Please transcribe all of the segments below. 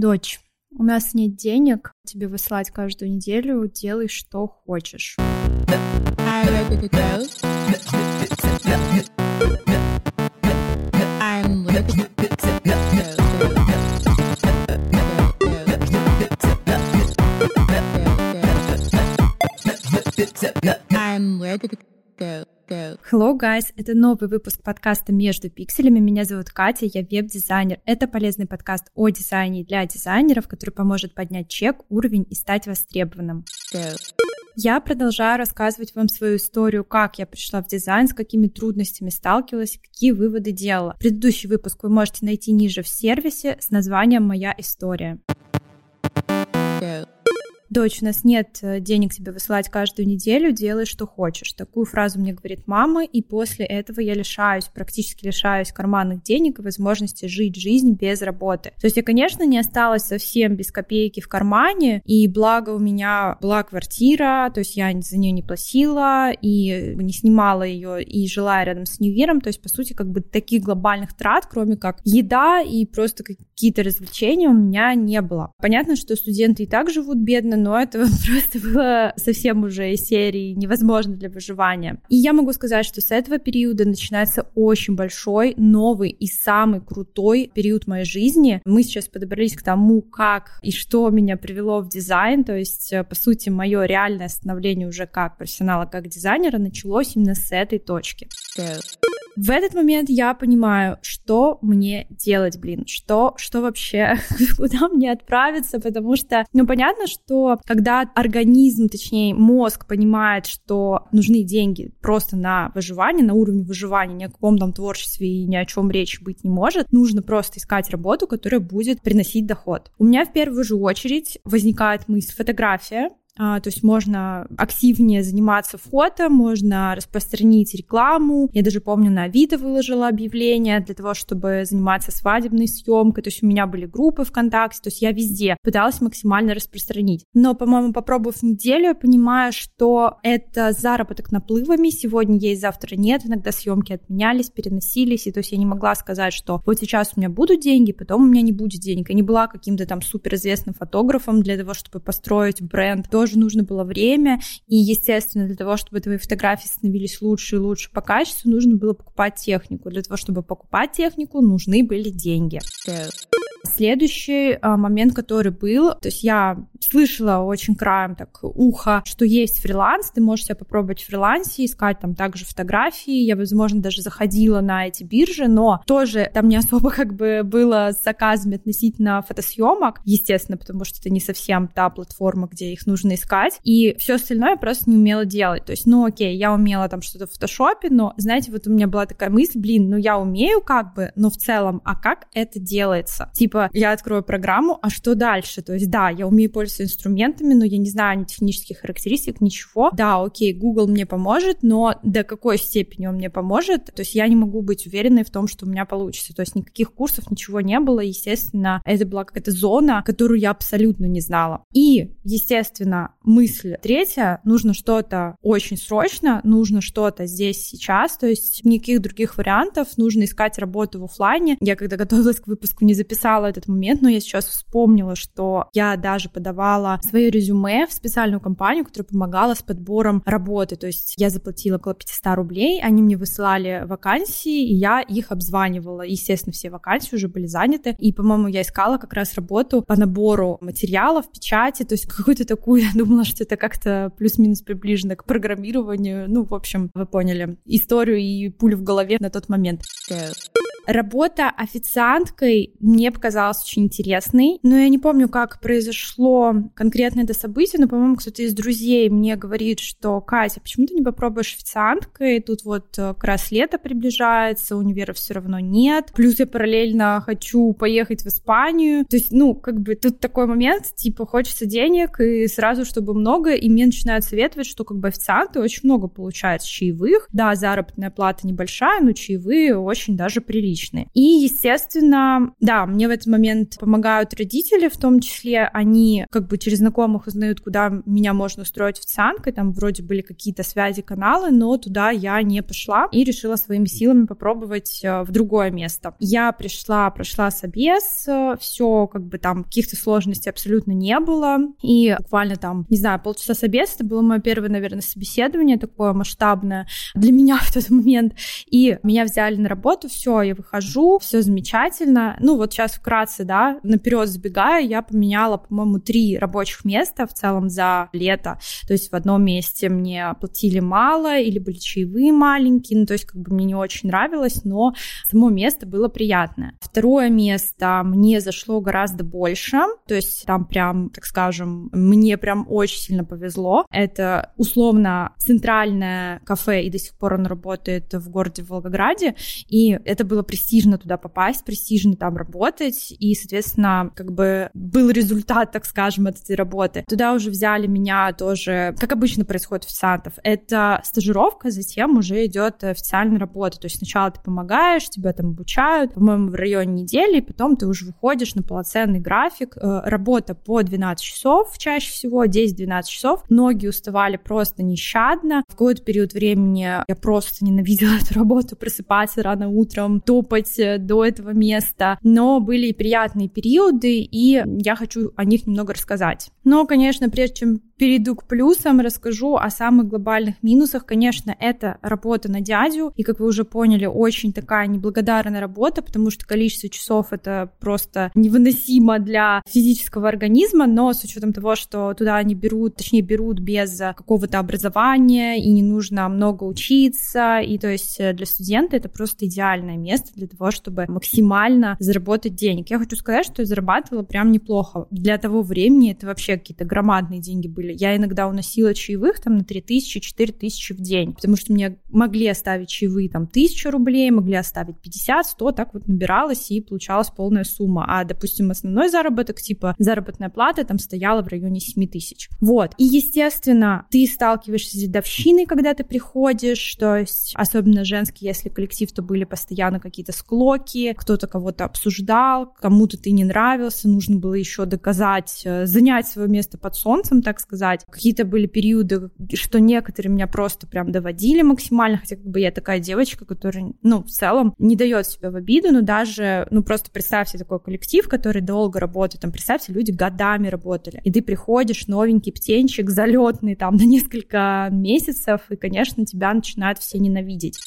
Дочь, у нас нет денег тебе выслать каждую неделю, делай что хочешь. I'm ready go. Hello, guys! Это новый выпуск подкаста «Между пикселями». Меня зовут Катя, я веб-дизайнер. Это полезный подкаст о дизайне для дизайнеров, который поможет поднять чек, уровень и стать востребованным. Я продолжаю рассказывать вам свою историю, как я пришла в дизайн, с какими трудностями сталкивалась, какие выводы делала. Предыдущий выпуск вы можете найти ниже в сервисе с названием «Моя история» дочь, у нас нет э, денег тебе высылать каждую неделю, делай, что хочешь. Такую фразу мне говорит мама, и после этого я лишаюсь, практически лишаюсь карманных денег и возможности жить жизнь без работы. То есть я, конечно, не осталась совсем без копейки в кармане, и благо у меня была квартира, то есть я за нее не платила, и не снимала ее, и жила рядом с универом, то есть, по сути, как бы таких глобальных трат, кроме как еда и просто какие-то развлечения у меня не было. Понятно, что студенты и так живут бедно, но это просто было совсем уже из серии невозможно для выживания. И я могу сказать, что с этого периода начинается очень большой, новый и самый крутой период моей жизни. Мы сейчас подобрались к тому, как и что меня привело в дизайн, то есть, э, по сути, мое реальное становление уже как профессионала, как дизайнера началось именно с этой точки. В этот момент я понимаю, что мне делать, блин, что, что вообще, куда мне отправиться, потому что, ну, понятно, что когда организм, точнее, мозг понимает, что нужны деньги просто на выживание, на уровне выживания, ни о каком там творчестве и ни о чем речи быть не может, нужно просто искать работу, которая будет приносить доход. У меня в первую же очередь возникает мысль фотография, то есть можно активнее заниматься фото, можно распространить рекламу. Я даже помню, на Авито выложила объявление для того, чтобы заниматься свадебной съемкой. То есть у меня были группы ВКонтакте, то есть я везде пыталась максимально распространить. Но, по-моему, попробовав неделю, я понимаю, что это заработок наплывами. Сегодня есть, завтра нет. Иногда съемки отменялись, переносились. И то есть я не могла сказать, что вот сейчас у меня будут деньги, потом у меня не будет денег. Я не была каким-то там суперизвестным фотографом для того, чтобы построить бренд. Тоже тоже нужно было время, и, естественно, для того, чтобы твои фотографии становились лучше и лучше по качеству, нужно было покупать технику. Для того, чтобы покупать технику, нужны были деньги. Следующий а, момент, который был, то есть я слышала очень краем так ухо, что есть фриланс, ты можешь себя попробовать в фрилансе, искать там также фотографии, я, возможно, даже заходила на эти биржи, но тоже там не особо как бы было с заказами относительно фотосъемок, естественно, потому что это не совсем та платформа, где их нужно искать, и все остальное я просто не умела делать, то есть, ну окей, я умела там что-то в фотошопе, но, знаете, вот у меня была такая мысль, блин, ну я умею как бы, но в целом, а как это делается? Типа, я открою программу, а что дальше? То есть, да, я умею пользоваться пользуюсь инструментами, но я не знаю ни технических характеристик, ничего. Да, окей, Google мне поможет, но до какой степени он мне поможет? То есть я не могу быть уверенной в том, что у меня получится. То есть никаких курсов, ничего не было. Естественно, это была какая-то зона, которую я абсолютно не знала. И, естественно, мысль третья, нужно что-то очень срочно, нужно что-то здесь сейчас, то есть никаких других вариантов, нужно искать работу в офлайне. Я когда готовилась к выпуску, не записала этот момент, но я сейчас вспомнила, что я даже подавала подавала свое резюме в специальную компанию, которая помогала с подбором работы. То есть я заплатила около 500 рублей, они мне высылали вакансии, и я их обзванивала. Естественно, все вакансии уже были заняты. И, по-моему, я искала как раз работу по набору материалов, печати, то есть какую-то такую, я думала, что это как-то плюс-минус приближено к программированию. Ну, в общем, вы поняли историю и пулю в голове на тот момент. Работа официанткой мне показалась очень интересной, но я не помню, как произошло конкретно это событие, но, по-моему, кто-то из друзей мне говорит, что Катя, почему ты не попробуешь официанткой? Тут вот э, как раз лето приближается, универа все равно нет. Плюс я параллельно хочу поехать в Испанию. То есть, ну, как бы тут такой момент, типа, хочется денег, и сразу, чтобы много, и мне начинают советовать, что как бы официанты очень много получают чаевых. Да, заработная плата небольшая, но чаевые очень даже приличные приличные. И, естественно, да, мне в этот момент помогают родители, в том числе они как бы через знакомых узнают, куда меня можно устроить официанткой, там вроде были какие-то связи, каналы, но туда я не пошла и решила своими силами попробовать э, в другое место. Я пришла, прошла собес, э, все как бы там каких-то сложностей абсолютно не было, и буквально там, не знаю, полчаса собес, это было мое первое, наверное, собеседование такое масштабное для меня в тот момент, и меня взяли на работу, все, я выхожу, все замечательно, ну вот сейчас вкратце, да, наперед забегая, я поменяла, по-моему, три рабочих места в целом за лето, то есть в одном месте мне платили мало или были чаевые маленькие, ну то есть как бы мне не очень нравилось, но само место было приятное. Второе место мне зашло гораздо больше, то есть там прям, так скажем, мне прям очень сильно повезло. Это условно центральное кафе, и до сих пор оно работает в городе Волгограде, и это было престижно туда попасть, престижно там работать, и, соответственно, как бы был результат, так скажем, от этой работы. Туда уже взяли меня тоже, как обычно происходит официантов, это стажировка, затем уже идет официальная работа, то есть сначала ты помогаешь, тебя там обучают, по-моему, в районе недели, и потом ты уже выходишь на полноценный график, э, работа по 12 часов чаще всего, 10-12 часов, многие уставали просто нещадно, в какой-то период времени я просто ненавидела эту работу, просыпаться рано утром, топать э, до этого места, но были и приятные периоды, и я хочу о них немного рассказать. Но, конечно, прежде чем перейду к плюсам, расскажу о самых глобальных минусах. Конечно, это работа на дядю, и, как вы уже поняли, очень такая неблагодарная работа, потому что количество часов это просто невыносимо для физического организма, но с учетом того, что туда они берут, точнее берут без какого-то образования, и не нужно много учиться, и то есть для студента это просто идеальное место для того, чтобы максимально заработать денег. Я хочу сказать, что я зарабатывала прям неплохо. Для того времени это вообще какие-то громадные деньги были. Я иногда уносила чаевых там на 3000, 4000 в день, потому что мне могли оставить чаевые там 1000 рублей, могли оставить 50, 100, так вот набиралась и получалась полная сумма. А, допустим, основной заработок, типа заработная плата там стояла в районе 7000. Вот. И, естественно, ты сталкиваешься с дедовщиной, когда ты приходишь, то есть особенно женский, если коллектив, то были постоянно какие-то склоки, кто-то кого-то обсуждал, кому-то ты не нравился, нужно было еще доказать, э, занять свое место под солнцем, так сказать. Какие-то были периоды, что некоторые меня просто прям доводили максимально, хотя как бы я такая девочка, которая, ну, в целом не дает себя в обиду, но даже, ну, просто представьте такой коллектив, который долго работает, там, представьте, люди годами работали, и ты приходишь, новенький птенчик, залетный там на несколько месяцев, и, конечно, тебя начинают все ненавидеть.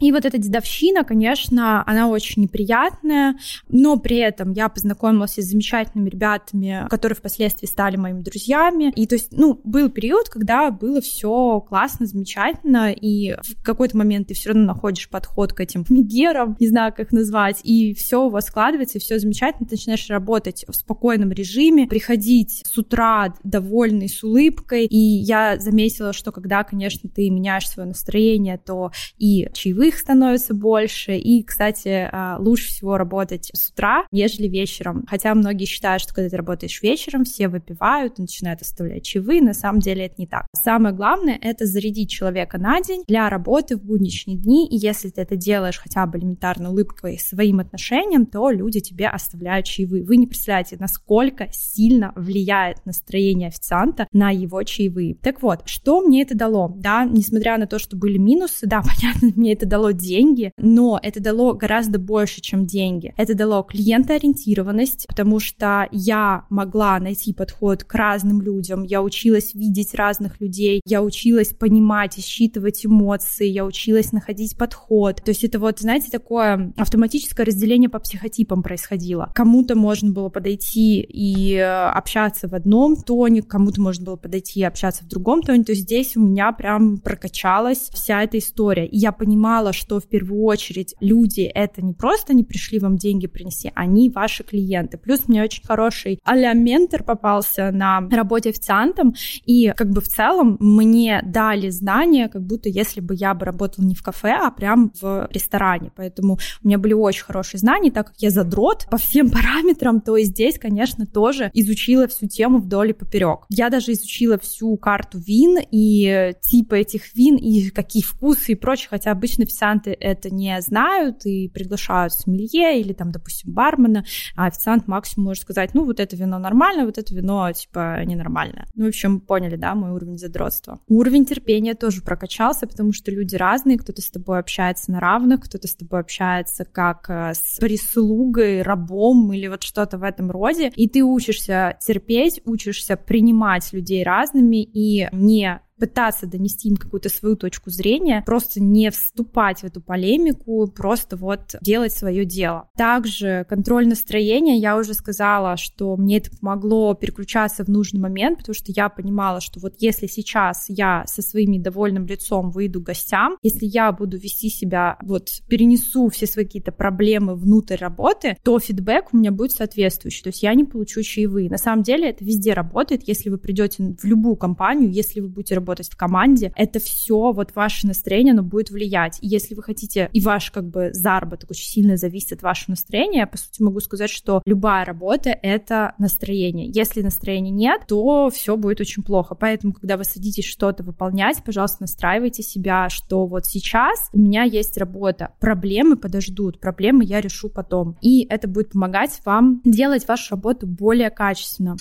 И вот эта дедовщина, конечно, она очень неприятная, но при этом я познакомилась с замечательными ребятами, которые впоследствии стали моими друзьями. И то есть, ну, был период, когда было все классно, замечательно, и в какой-то момент ты все равно находишь подход к этим мигерам, не знаю, как их назвать, и все у вас складывается, и все замечательно, ты начинаешь работать в спокойном режиме, приходить с утра довольный, с улыбкой, и я заметила, что когда, конечно, ты меняешь свое настроение, то и чаевые их становится больше. И, кстати, а, лучше всего работать с утра, нежели вечером. Хотя многие считают, что когда ты работаешь вечером, все выпивают, начинают оставлять чаевые. На самом деле это не так. Самое главное — это зарядить человека на день для работы в будничные дни. И если ты это делаешь хотя бы элементарно улыбкой своим отношениям, то люди тебе оставляют чаевые. Вы не представляете, насколько сильно влияет настроение официанта на его чаевые. Так вот, что мне это дало? Да, несмотря на то, что были минусы, да, понятно, мне это дало дало деньги, но это дало гораздо больше, чем деньги. Это дало клиентоориентированность, потому что я могла найти подход к разным людям, я училась видеть разных людей, я училась понимать и считывать эмоции, я училась находить подход. То есть это вот, знаете, такое автоматическое разделение по психотипам происходило. Кому-то можно было подойти и э, общаться в одном тоне, кому-то можно было подойти и общаться в другом тоне. То есть здесь у меня прям прокачалась вся эта история. И я понимала, понимала, что в первую очередь люди это не просто не пришли вам деньги принести, они ваши клиенты. Плюс мне очень хороший а ментор попался на работе официантом, и как бы в целом мне дали знания, как будто если бы я бы работала не в кафе, а прям в ресторане. Поэтому у меня были очень хорошие знания, так как я задрот по всем параметрам, то и здесь, конечно, тоже изучила всю тему вдоль и поперек. Я даже изучила всю карту вин и типы этих вин, и какие вкусы и прочее, хотя обычно все официанты это не знают и приглашают сомелье или там, допустим, бармена, а официант максимум может сказать, ну, вот это вино нормально, вот это вино, типа, ненормальное. Ну, в общем, поняли, да, мой уровень задротства. Уровень терпения тоже прокачался, потому что люди разные, кто-то с тобой общается на равных, кто-то с тобой общается как э, с прислугой, рабом или вот что-то в этом роде, и ты учишься терпеть, учишься принимать людей разными и не пытаться донести им какую-то свою точку зрения, просто не вступать в эту полемику, просто вот делать свое дело. Также контроль настроения, я уже сказала, что мне это помогло переключаться в нужный момент, потому что я понимала, что вот если сейчас я со своим недовольным лицом выйду к гостям, если я буду вести себя, вот перенесу все свои какие-то проблемы внутрь работы, то фидбэк у меня будет соответствующий, то есть я не получу чаевые. На самом деле это везде работает, если вы придете в любую компанию, если вы будете работать работать в команде, это все, вот ваше настроение, оно будет влиять. И если вы хотите, и ваш как бы заработок очень сильно зависит от вашего настроения, я, по сути, могу сказать, что любая работа — это настроение. Если настроения нет, то все будет очень плохо. Поэтому, когда вы садитесь что-то выполнять, пожалуйста, настраивайте себя, что вот сейчас у меня есть работа, проблемы подождут, проблемы я решу потом. И это будет помогать вам делать вашу работу более качественно.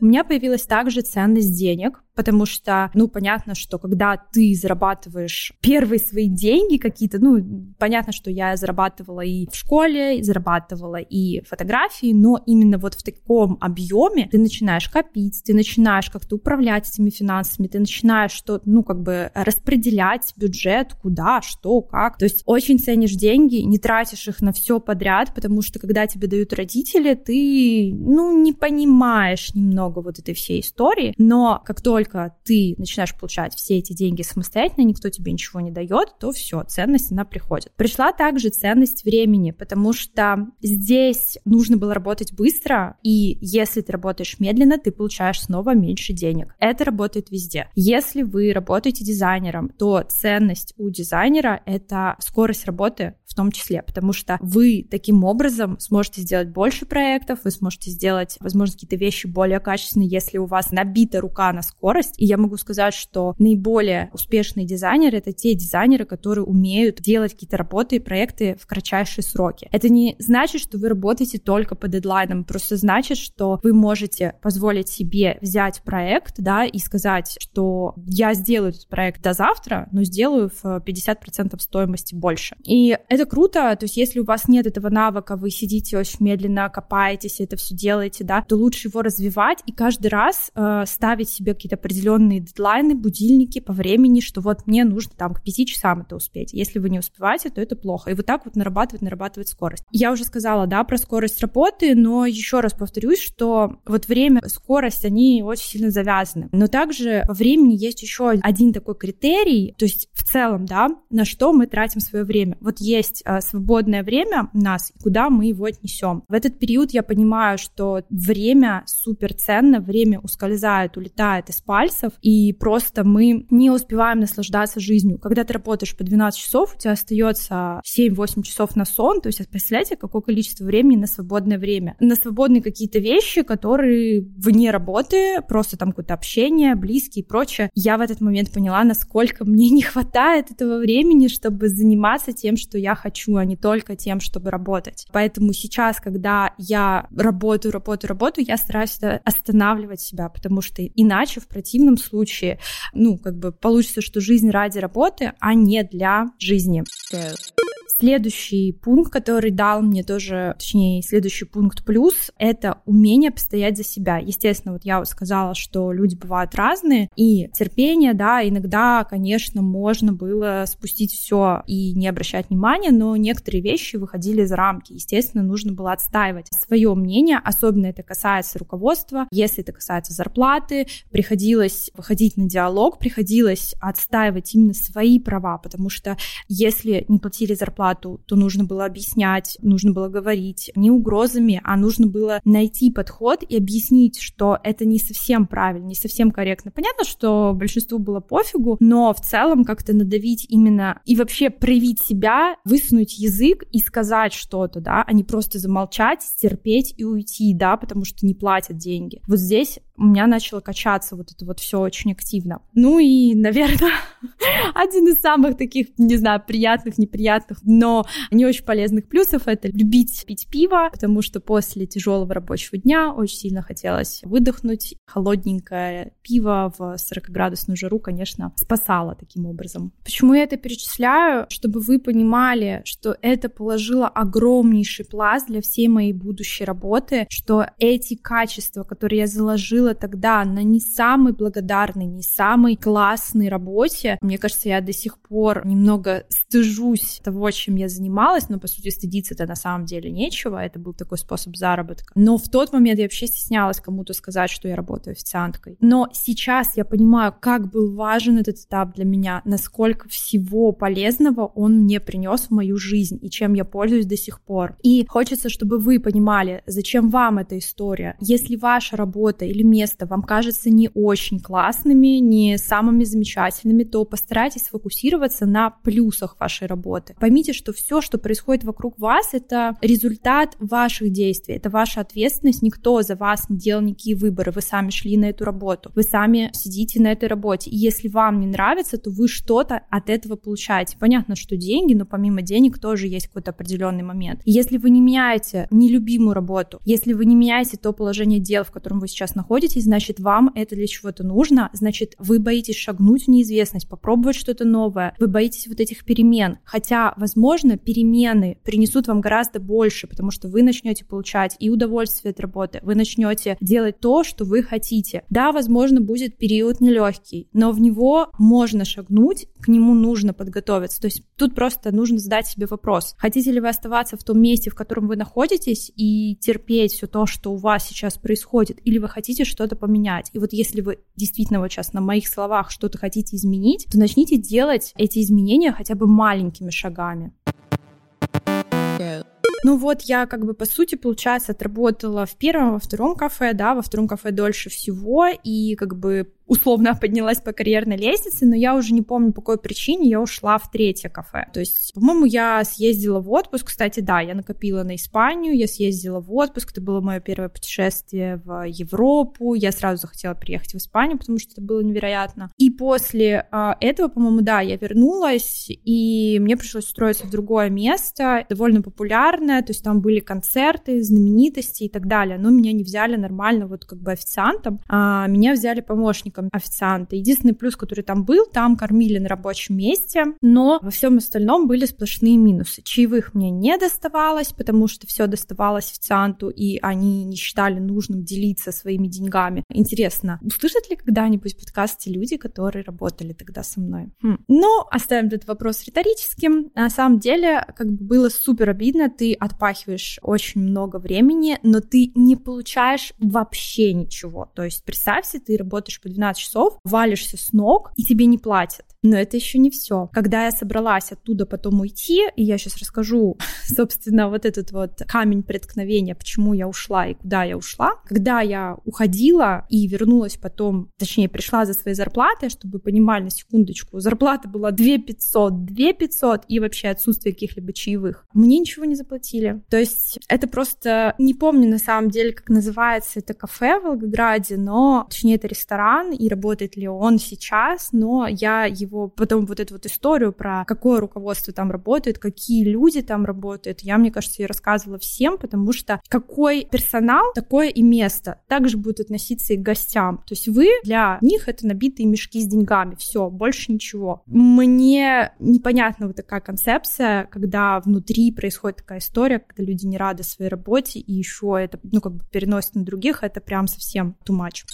У меня появилась также ценность денег, потому что, ну, понятно, что когда ты зарабатываешь первые свои деньги какие-то, ну, понятно, что я зарабатывала и в школе, и зарабатывала и фотографии, но именно вот в таком объеме ты начинаешь копить, ты начинаешь как-то управлять этими финансами, ты начинаешь что ну, как бы распределять бюджет, куда, что, как. То есть очень ценишь деньги, не тратишь их на все подряд, потому что когда тебе дают родители, ты, ну, не понимаешь немного вот этой всей истории, но как только только ты начинаешь получать все эти деньги самостоятельно, никто тебе ничего не дает, то все, ценность, она приходит. Пришла также ценность времени, потому что здесь нужно было работать быстро, и если ты работаешь медленно, ты получаешь снова меньше денег. Это работает везде. Если вы работаете дизайнером, то ценность у дизайнера — это скорость работы в том числе, потому что вы таким образом сможете сделать больше проектов, вы сможете сделать, возможно, какие-то вещи более качественные, если у вас набита рука на скорость, скорость. И я могу сказать, что наиболее успешные дизайнеры — это те дизайнеры, которые умеют делать какие-то работы и проекты в кратчайшие сроки. Это не значит, что вы работаете только по дедлайнам, просто значит, что вы можете позволить себе взять проект, да, и сказать, что я сделаю этот проект до завтра, но сделаю в 50% стоимости больше. И это круто, то есть если у вас нет этого навыка, вы сидите очень медленно, копаетесь, это все делаете, да, то лучше его развивать и каждый раз э, ставить себе какие-то определенные дедлайны, будильники по времени, что вот мне нужно там к пяти часам это успеть. Если вы не успеваете, то это плохо. И вот так вот нарабатывать, нарабатывать скорость. Я уже сказала, да, про скорость работы, но еще раз повторюсь, что вот время, скорость, они очень сильно завязаны. Но также по времени есть еще один такой критерий, то есть в целом, да, на что мы тратим свое время. Вот есть а, свободное время у нас, куда мы его отнесем. В этот период я понимаю, что время супер ценно, время ускользает, улетает из пальцев, и просто мы не успеваем наслаждаться жизнью. Когда ты работаешь по 12 часов, у тебя остается 7-8 часов на сон, то есть представляете, какое количество времени на свободное время. На свободные какие-то вещи, которые вне работы, просто там какое-то общение, близкие и прочее. Я в этот момент поняла, насколько мне не хватает этого времени, чтобы заниматься тем, что я хочу, а не только тем, чтобы работать. Поэтому сейчас, когда я работаю, работаю, работаю, я стараюсь останавливать себя, потому что иначе в противном случае, ну, как бы получится, что жизнь ради работы, а не для жизни. Следующий пункт, который дал мне тоже, точнее, следующий пункт плюс, это умение постоять за себя. Естественно, вот я вот сказала, что люди бывают разные, и терпение, да, иногда, конечно, можно было спустить все и не обращать внимания, но некоторые вещи выходили за рамки. Естественно, нужно было отстаивать свое мнение, особенно это касается руководства, если это касается зарплаты, приходилось выходить на диалог, приходилось отстаивать именно свои права, потому что если не платили зарплату, зарплату, то нужно было объяснять, нужно было говорить не угрозами, а нужно было найти подход и объяснить, что это не совсем правильно, не совсем корректно. Понятно, что большинству было пофигу, но в целом как-то надавить именно и вообще проявить себя, высунуть язык и сказать что-то, да, а не просто замолчать, терпеть и уйти, да, потому что не платят деньги. Вот здесь у меня начало качаться вот это вот все очень активно. Ну и, наверное, один из самых таких, не знаю, приятных, неприятных, но не очень полезных плюсов — это любить пить пиво, потому что после тяжелого рабочего дня очень сильно хотелось выдохнуть. Холодненькое пиво в 40-градусную жару, конечно, спасало таким образом. Почему я это перечисляю? Чтобы вы понимали, что это положило огромнейший пласт для всей моей будущей работы, что эти качества, которые я заложила тогда на не самой благодарной, не самой классной работе. Мне кажется, я до сих пор немного стыжусь того, чем я занималась, но, по сути, стыдиться-то на самом деле нечего, это был такой способ заработка. Но в тот момент я вообще стеснялась кому-то сказать, что я работаю официанткой. Но сейчас я понимаю, как был важен этот этап для меня, насколько всего полезного он мне принес в мою жизнь и чем я пользуюсь до сих пор. И хочется, чтобы вы понимали, зачем вам эта история. Если ваша работа или место вам кажется не очень классными, не самыми замечательными, то постарайтесь сфокусироваться на плюсах вашей работы. Поймите, что все, что происходит вокруг вас, это результат ваших действий, это ваша ответственность, никто за вас не делал никакие выборы, вы сами шли на эту работу, вы сами сидите на этой работе, и если вам не нравится, то вы что-то от этого получаете. Понятно, что деньги, но помимо денег тоже есть какой-то определенный момент. Если вы не меняете нелюбимую работу, если вы не меняете то положение дел, в котором вы сейчас находитесь, значит, вам это для чего-то нужно, значит, вы боитесь шагнуть в неизвестность, попробовать что-то новое, вы боитесь вот этих перемен. Хотя, возможно, перемены принесут вам гораздо больше, потому что вы начнете получать и удовольствие от работы, вы начнете делать то, что вы хотите. Да, возможно, будет период нелегкий, но в него можно шагнуть, к нему нужно подготовиться. То есть тут просто нужно задать себе вопрос, хотите ли вы оставаться в том месте, в котором вы находитесь, и терпеть все то, что у вас сейчас происходит, или вы хотите что-то поменять. И вот если вы действительно вот сейчас на моих словах что-то хотите изменить, то начните делать эти изменения хотя бы маленькими шагами. Ну вот я как бы по сути, получается, отработала в первом, во втором кафе, да, во втором кафе дольше всего, и как бы условно поднялась по карьерной лестнице, но я уже не помню, по какой причине я ушла в третье кафе. То есть, по-моему, я съездила в отпуск. Кстати, да, я накопила на Испанию, я съездила в отпуск. Это было мое первое путешествие в Европу. Я сразу захотела приехать в Испанию, потому что это было невероятно. И после а, этого, по-моему, да, я вернулась, и мне пришлось устроиться в другое место, довольно популярное, то есть там были концерты, знаменитости и так далее, но меня не взяли нормально вот как бы официантом, а меня взяли помощником помощником официанта. Единственный плюс, который там был, там кормили на рабочем месте, но во всем остальном были сплошные минусы. Чаевых мне не доставалось, потому что все доставалось официанту, и они не считали нужным делиться своими деньгами. Интересно, услышат ли когда-нибудь в подкасте люди, которые работали тогда со мной? Хм. Но оставим этот вопрос риторическим. На самом деле, как бы было супер обидно, ты отпахиваешь очень много времени, но ты не получаешь вообще ничего. То есть представься, ты работаешь по 12 12 часов, валишься с ног, и тебе не платят. Но это еще не все. Когда я собралась оттуда потом уйти, и я сейчас расскажу, собственно, вот этот вот камень преткновения, почему я ушла и куда я ушла. Когда я уходила и вернулась потом, точнее, пришла за своей зарплатой, чтобы понимали на секундочку, зарплата была 2 500, 2 500 и вообще отсутствие каких-либо чаевых. Мне ничего не заплатили. То есть это просто, не помню на самом деле, как называется это кафе в Волгограде, но, точнее, это ресторан, и работает ли он сейчас, но я его потом вот эту вот историю про какое руководство там работает, какие люди там работают, я, мне кажется, ее рассказывала всем, потому что какой персонал, такое и место. Также будет относиться и к гостям. То есть вы для них это набитые мешки с деньгами, все, больше ничего. Мне непонятна вот такая концепция, когда внутри происходит такая история, когда люди не рады своей работе, и еще это, ну, как бы переносят на других, это прям совсем too much.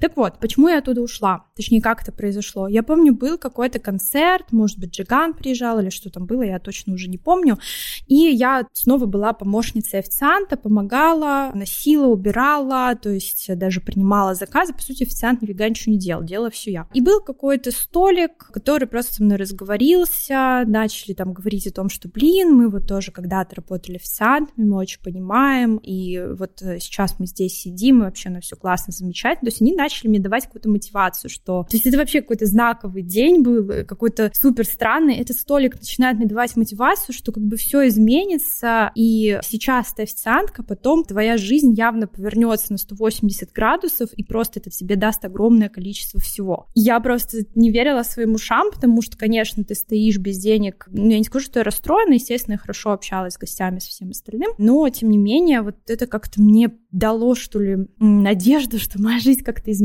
Так вот, почему я оттуда ушла? Точнее, как это произошло? Я помню, был какой-то концерт, может быть, Джиган приезжал или что там было, я точно уже не помню. И я снова была помощницей официанта, помогала, носила, убирала, то есть даже принимала заказы. По сути, официант нифига ничего не делал, делала все я. И был какой-то столик, который просто со мной разговорился, начали там говорить о том, что, блин, мы вот тоже когда-то работали официантами, мы очень понимаем, и вот э, сейчас мы здесь сидим, и вообще на все классно, замечательно. То есть они начали мне давать какую-то мотивацию, что... То есть это вообще какой-то знаковый день был, э, какой-то супер странный. Этот столик начинает мне давать мотивацию, что как бы все изменится, и сейчас ты официантка, потом твоя жизнь явно повернется на 180 градусов, и просто это тебе даст огромное количество всего. Я просто не верила своим ушам, потому что, конечно, ты стоишь без денег. Ну, я не скажу, что я расстроена, естественно, я хорошо общалась с гостями, со всем остальным, но, тем не менее, вот это как-то мне дало, что ли, надежду, что моя жизнь как-то изменится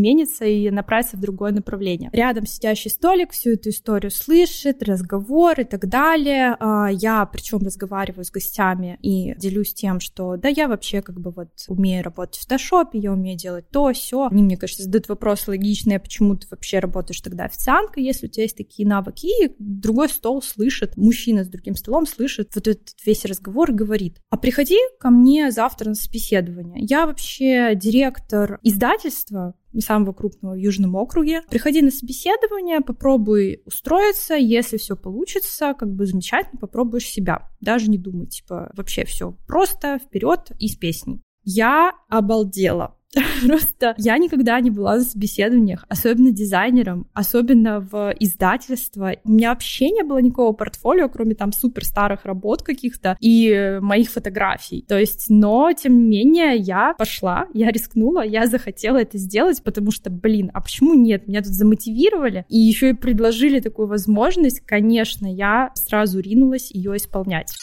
и направится в другое направление. Рядом сидящий столик всю эту историю слышит, разговор и так далее. А, я, причем, разговариваю с гостями и делюсь тем, что да, я вообще как бы вот умею работать в фотошопе, я умею делать то, все. Они мне, конечно, задают вопрос логичный, почему ты вообще работаешь тогда официанткой, если у тебя есть такие навыки, и другой стол слышит, мужчина с другим столом слышит вот этот весь разговор и говорит, а приходи ко мне завтра на собеседование. Я вообще директор издательства, самого крупного в Южном округе. Приходи на собеседование, попробуй устроиться, если все получится, как бы замечательно, попробуешь себя. Даже не думай, типа, вообще все просто, вперед и с песней. Я обалдела. Просто я никогда не была на собеседованиях, особенно дизайнером, особенно в издательство. У меня вообще не было никакого портфолио, кроме там супер старых работ каких-то и моих фотографий. То есть, но, тем не менее, я пошла, я рискнула, я захотела это сделать, потому что, блин, а почему нет? Меня тут замотивировали и еще и предложили такую возможность. Конечно, я сразу ринулась ее исполнять.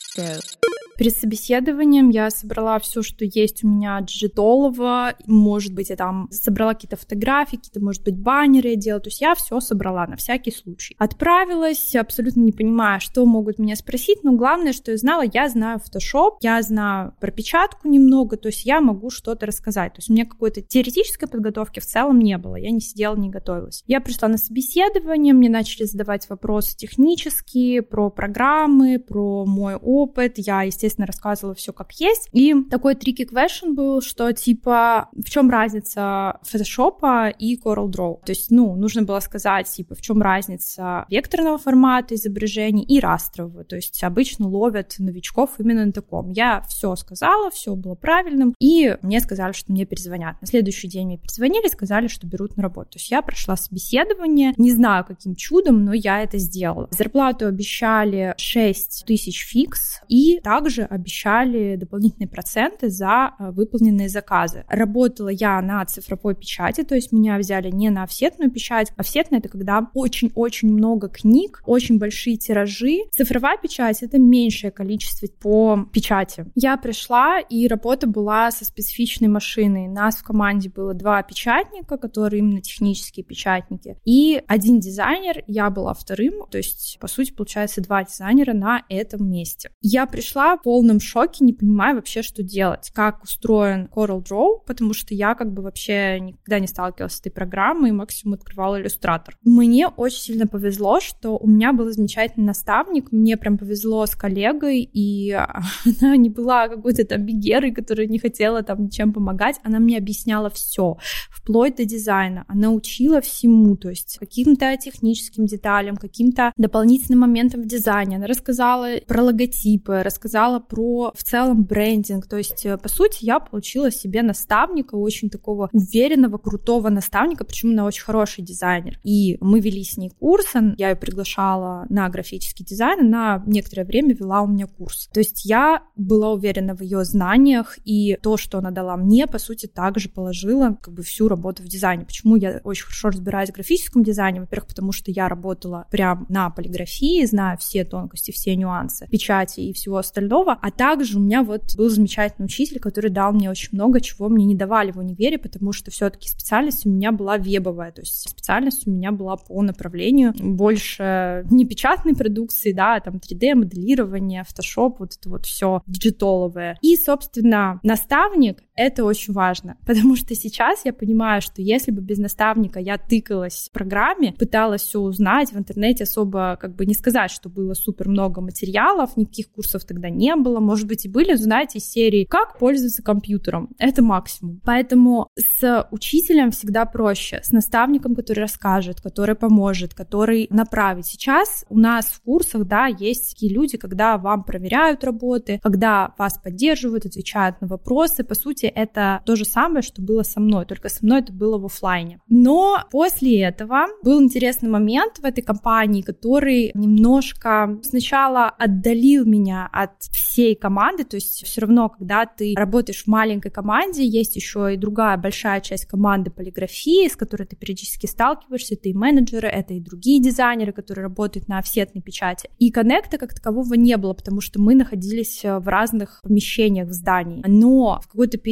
Перед собеседованием я собрала все, что есть у меня джитолово. Может быть, я там собрала какие-то фотографии, какие-то, может быть, баннеры я делала. То есть я все собрала на всякий случай. Отправилась, абсолютно не понимая, что могут меня спросить, но главное, что я знала, я знаю Photoshop, я знаю пропечатку немного, то есть я могу что-то рассказать. То есть у меня какой-то теоретической подготовки в целом не было, я не сидела, не готовилась. Я пришла на собеседование, мне начали задавать вопросы технические, про программы, про мой опыт. Я, естественно, естественно, рассказывала все как есть. И такой tricky question был, что типа, в чем разница фотошопа и Coral Draw? То есть, ну, нужно было сказать, типа, в чем разница векторного формата изображений и растрового. То есть обычно ловят новичков именно на таком. Я все сказала, все было правильным, и мне сказали, что мне перезвонят. На следующий день мне перезвонили, сказали, что берут на работу. То есть я прошла собеседование, не знаю, каким чудом, но я это сделала. Зарплату обещали 6 тысяч фикс, и также также обещали дополнительные проценты за э, выполненные заказы. Работала я на цифровой печати, то есть меня взяли не на офсетную печать. Офсетная — это когда очень-очень много книг, очень большие тиражи. Цифровая печать — это меньшее количество по печати. Я пришла, и работа была со специфичной машиной. Нас в команде было два печатника, которые именно технические печатники, и один дизайнер, я была вторым, то есть, по сути, получается, два дизайнера на этом месте. Я пришла, полном шоке, не понимаю вообще, что делать, как устроен Coral Draw, потому что я как бы вообще никогда не сталкивалась с этой программой, и максимум открывала иллюстратор. Мне очень сильно повезло, что у меня был замечательный наставник, мне прям повезло с коллегой, и она не была какой-то там бигерой, которая не хотела там ничем помогать, она мне объясняла все, вплоть до дизайна, она учила всему, то есть каким-то техническим деталям, каким-то дополнительным моментам в дизайне, она рассказала про логотипы, рассказала рассказала про в целом брендинг. То есть, э, по сути, я получила себе наставника, очень такого уверенного, крутого наставника, почему она очень хороший дизайнер. И мы вели с ней курс, я ее приглашала на графический дизайн, она некоторое время вела у меня курс. То есть я была уверена в ее знаниях, и то, что она дала мне, по сути, также положила как бы всю работу в дизайне. Почему я очень хорошо разбираюсь в графическом дизайне? Во-первых, потому что я работала прям на полиграфии, знаю все тонкости, все нюансы печати и всего остального, Пирогова, а также у меня вот был замечательный учитель, который дал мне очень много чего мне не давали в универе, потому что все-таки специальность у меня была вебовая, то есть специальность у меня была по направлению больше не печатной продукции, да, а там 3D, моделирование, Photoshop, вот это вот все диджитоловое. И, собственно, наставник Это очень важно, потому что сейчас я понимаю, что если бы без наставника я тыкалась в программе, пыталась все узнать в интернете, особо как бы не сказать, что было супер много материалов, никаких курсов тогда не было, может быть и были, знаете, из серии «Как пользоваться компьютером?» Это максимум. Поэтому с учителем всегда проще, с наставником, который расскажет, который поможет, который направит. Сейчас у нас в курсах, да, есть такие люди, когда вам проверяют работы, когда вас поддерживают, отвечают на вопросы. По сути, это то же самое, что было со мной, только со мной это было в офлайне. Но после этого был интересный момент в этой компании, который немножко сначала отдалил меня от всей команды, то есть все равно, когда ты работаешь в маленькой команде, есть еще и другая большая часть команды полиграфии, с которой ты периодически сталкиваешься, это и менеджеры, это и другие дизайнеры, которые работают на офсетной печати. И коннекта как такового не было, потому что мы находились в разных помещениях в здании. Но в какой-то период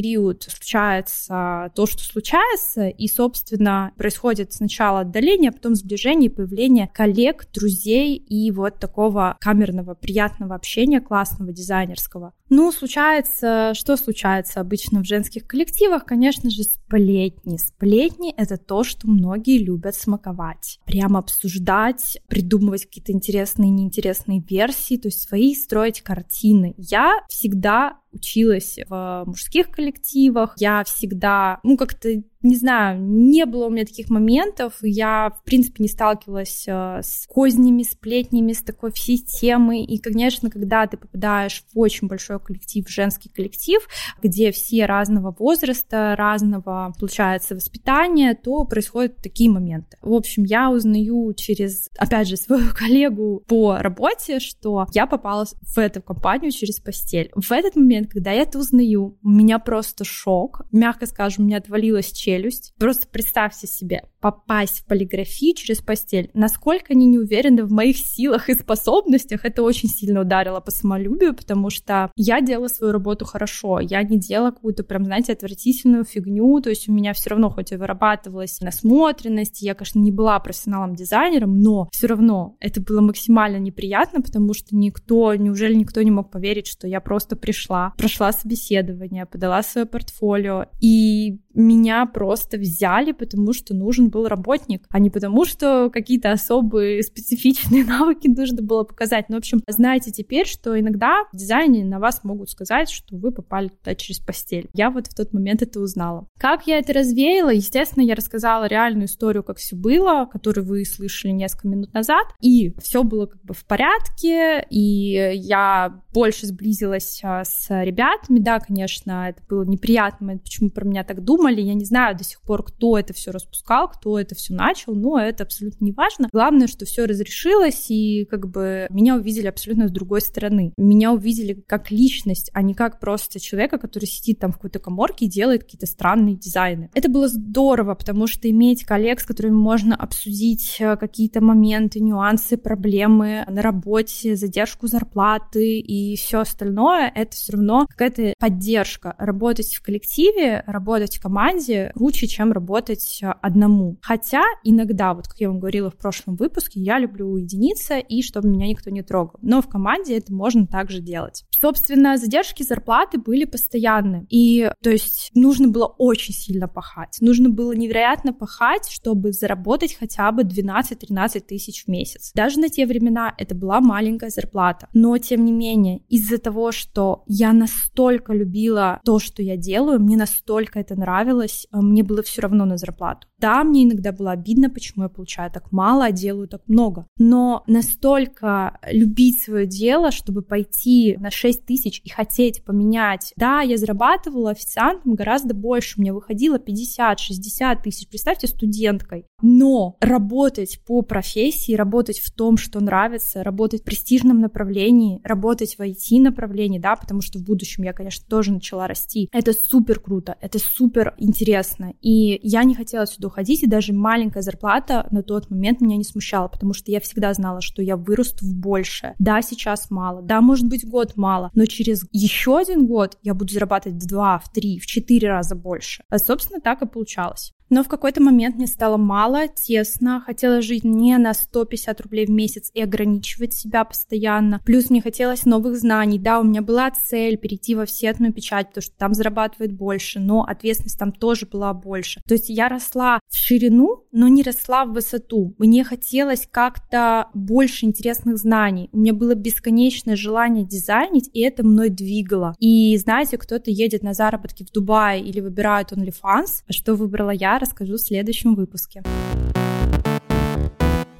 случается то, что случается, и, собственно, происходит сначала отдаление, а потом сближение, появление коллег, друзей и вот такого камерного, приятного общения, классного, дизайнерского. Ну, случается, что случается обычно в женских коллективах? Конечно же, сплетни. Сплетни — это то, что многие любят смаковать. Прямо обсуждать, придумывать какие-то интересные и неинтересные версии, то есть свои строить картины. Я всегда училась в мужских коллективах, я всегда, ну, как-то не знаю, не было у меня таких моментов, я, в принципе, не сталкивалась э, с кознями, сплетнями, с такой всей темой, и, конечно, когда ты попадаешь в очень большой коллектив, женский коллектив, где все разного возраста, разного, получается, воспитания, то происходят такие моменты. В общем, я узнаю через, опять же, свою коллегу по работе, что я попала в эту компанию через постель. В этот момент, когда я это узнаю, у меня просто шок, мягко скажем, у меня отвалилась челюсть, челюсть. Просто представьте себе, попасть в полиграфию через постель. Насколько они не уверены в моих силах и способностях, это очень сильно ударило по самолюбию, потому что я делала свою работу хорошо, я не делала какую-то прям, знаете, отвратительную фигню, то есть у меня все равно, хоть и вырабатывалась насмотренность, я, конечно, не была профессионалом-дизайнером, но все равно это было максимально неприятно, потому что никто, неужели никто не мог поверить, что я просто пришла, прошла собеседование, подала свое портфолио, и меня просто взяли, потому что нужен был работник, а не потому что какие-то особые специфичные навыки нужно было показать. Ну, в общем, знаете теперь, что иногда в дизайне на вас могут сказать, что вы попали туда через постель. Я вот в тот момент это узнала. Как я это развеяла? Естественно, я рассказала реальную историю, как все было, которую вы слышали несколько минут назад, и все было как бы в порядке, и я больше сблизилась а, с ребятами. Да, конечно, это было неприятно, почему про меня так думали. Я не знаю до сих пор, кто это все распускал, кто это все начал, но это абсолютно не важно. Главное, что все разрешилось, и как бы меня увидели абсолютно с другой стороны. Меня увидели как личность, а не как просто человека, который сидит там в какой-то коморке и делает какие-то странные дизайны. Это было здорово, потому что иметь коллег, с которыми можно обсудить э, какие-то моменты, нюансы, проблемы на работе, задержку зарплаты и все остальное, это все равно какая-то поддержка. Работать в коллективе, работать в команде круче, чем работать э, одному. Хотя иногда, вот как я вам говорила в прошлом выпуске, я люблю уединиться и чтобы меня никто не трогал. Но в команде это можно также делать. Собственно, задержки зарплаты были постоянны. И, то есть, нужно было очень сильно пахать. Нужно было невероятно пахать, чтобы заработать хотя бы 12-13 тысяч в месяц. Даже на те времена это была маленькая зарплата. Но, тем не менее, из-за того, что я настолько любила то, что я делаю, мне настолько это нравилось, э, мне было все равно на зарплату. Да, мне иногда было обидно, почему я получаю так мало, а делаю так много. Но настолько любить свое дело, чтобы пойти на 6 6 тысяч и хотеть поменять. Да, я зарабатывала официантом гораздо больше, у меня выходило 50-60 тысяч, представьте, студенткой. Но работать по профессии, работать в том, что нравится, работать в престижном направлении, работать в IT-направлении, да, потому что в будущем я, конечно, тоже начала расти. Это супер круто, это супер интересно. И я не хотела сюда уходить, и даже маленькая зарплата на тот момент меня не смущала, потому что я всегда знала, что я вырасту в большее. Да, сейчас мало, да, может быть, год мало, но через еще один год я буду зарабатывать в два, в три, в четыре раза больше. А, собственно, так и получалось. Но в какой-то момент мне стало мало, тесно, хотела жить не на 150 рублей в месяц и ограничивать себя постоянно. Плюс мне хотелось новых знаний. Да, у меня была цель перейти во всетную печать, потому что там зарабатывает больше, но ответственность там тоже была больше. То есть я росла в ширину, но не росла в высоту. Мне хотелось как-то больше интересных знаний. У меня было бесконечное желание дизайнить, и это мной двигало. И знаете, кто-то едет на заработки в Дубае или выбирает OnlyFans, а что выбрала я, расскажу в следующем выпуске.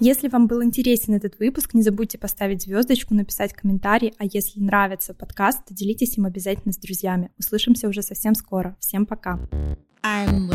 Если вам был интересен этот выпуск, не забудьте поставить звездочку, написать комментарий, а если нравится подкаст, то делитесь им обязательно с друзьями. Услышимся уже совсем скоро. Всем пока. I'm